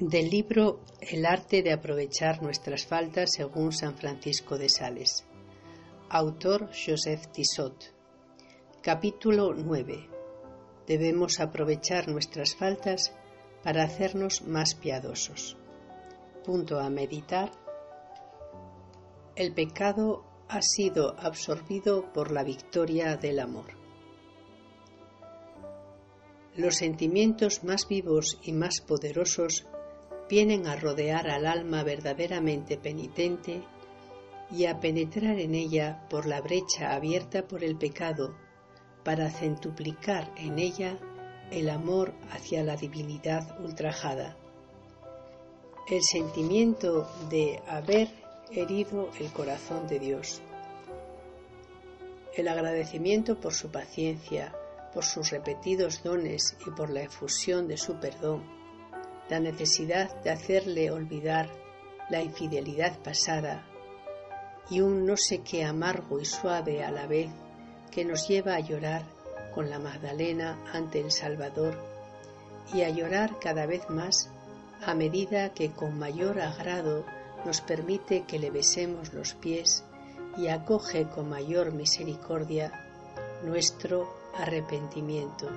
Del libro El arte de aprovechar nuestras faltas según San Francisco de Sales. Autor Joseph Tissot. Capítulo 9. Debemos aprovechar nuestras faltas para hacernos más piadosos. Punto a meditar. El pecado ha sido absorbido por la victoria del amor. Los sentimientos más vivos y más poderosos vienen a rodear al alma verdaderamente penitente y a penetrar en ella por la brecha abierta por el pecado para centuplicar en ella el amor hacia la divinidad ultrajada. El sentimiento de haber herido el corazón de Dios. El agradecimiento por su paciencia, por sus repetidos dones y por la efusión de su perdón la necesidad de hacerle olvidar la infidelidad pasada y un no sé qué amargo y suave a la vez que nos lleva a llorar con la Magdalena ante el Salvador y a llorar cada vez más a medida que con mayor agrado nos permite que le besemos los pies y acoge con mayor misericordia nuestro arrepentimiento.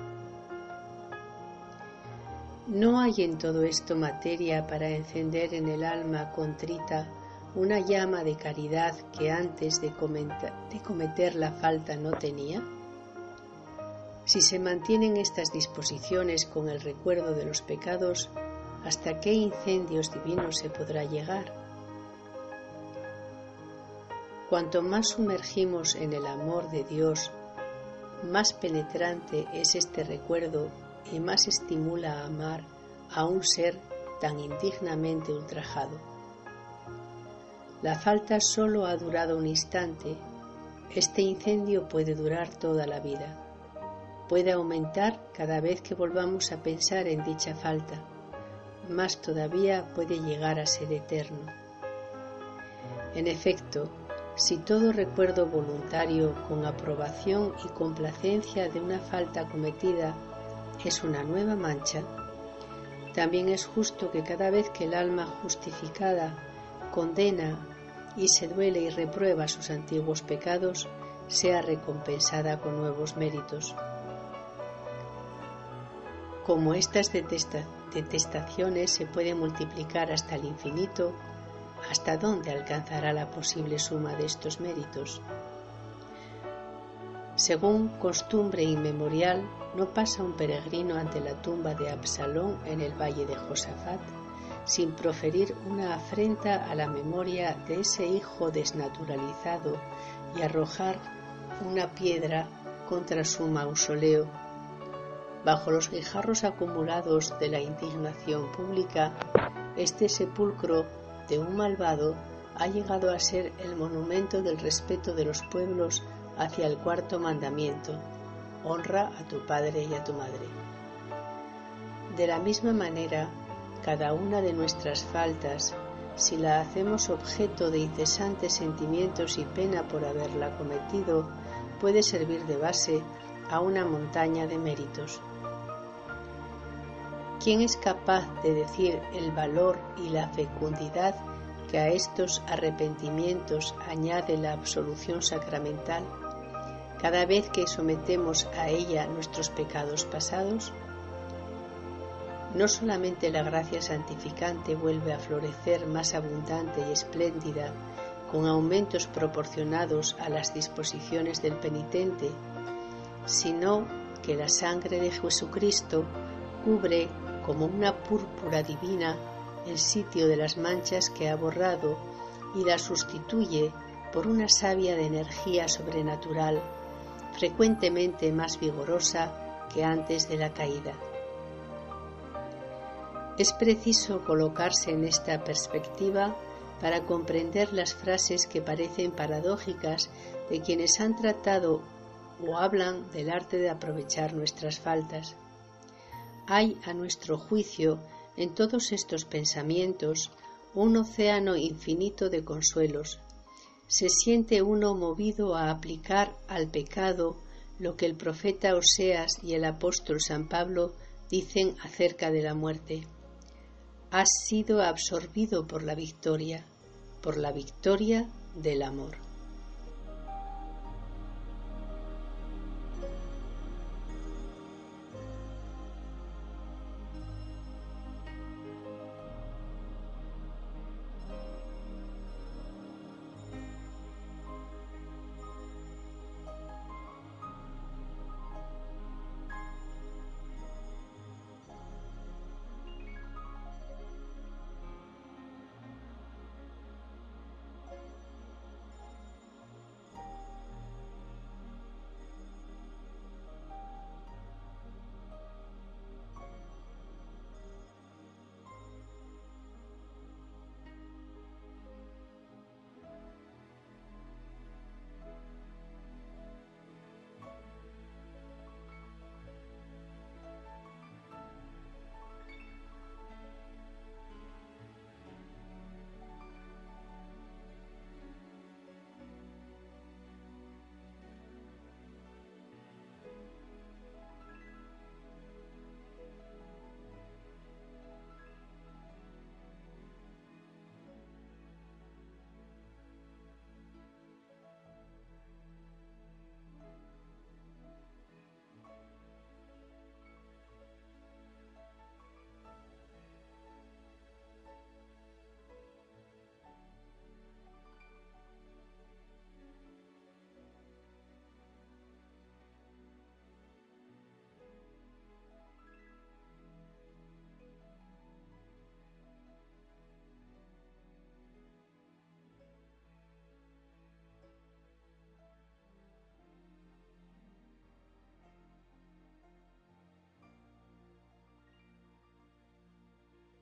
No hay en todo esto materia para encender en el alma contrita una llama de caridad que antes de, cometer la falta no tenía? Si se mantienen estas disposiciones con el recuerdo de los pecados, ¿hasta qué incendios divinos se podrá llegar? Cuanto más sumergimos en el amor de Dios, más penetrante es este recuerdo y más estimula a amar a un ser tan indignamente ultrajado. La falta solo ha durado un instante, este incendio puede durar toda la vida, puede aumentar cada vez que volvamos a pensar en dicha falta, más todavía puede llegar a ser eterno. En efecto, si todo recuerdo voluntario con aprobación y complacencia de una falta cometida es una nueva mancha, también es justo que cada vez que el alma justificada condena y se duele y reprueba sus antiguos pecados, sea recompensada con nuevos méritos. Como estas detestaciones se pueden multiplicar hasta el infinito, ¿hasta dónde alcanzará la posible suma de estos méritos? Según costumbre inmemorial, no pasa un peregrino ante la tumba de Absalón en el valle de Josafat sin proferir una afrenta a la memoria de ese hijo desnaturalizado y arrojar una piedra contra su mausoleo. Bajo los guijarros acumulados de la indignación pública, este sepulcro de un malvado ha llegado a ser el monumento del respeto de los pueblos hacia el cuarto mandamiento, honra a tu padre y a tu madre. De la misma manera, cada una de nuestras faltas, si la hacemos objeto de incesantes sentimientos y pena por haberla cometido, puede servir de base a una montaña de méritos. ¿Quién es capaz de decir el valor y la fecundidad que a estos arrepentimientos añade la absolución sacramental? Cada vez que sometemos a ella nuestros pecados pasados? No solamente la gracia santificante vuelve a florecer más abundante y espléndida, con aumentos proporcionados a las disposiciones del penitente, sino que la sangre de Jesucristo cubre como una púrpura divina el sitio de las manchas que ha borrado y la sustituye por una savia de energía sobrenatural frecuentemente más vigorosa que antes de la caída. Es preciso colocarse en esta perspectiva para comprender las frases que parecen paradójicas de quienes han tratado o hablan del arte de aprovechar nuestras faltas. Hay, a nuestro juicio, en todos estos pensamientos un océano infinito de consuelos, se siente uno movido a aplicar al pecado lo que el profeta Oseas y el apóstol San Pablo dicen acerca de la muerte. has sido absorbido por la victoria, por la victoria del amor.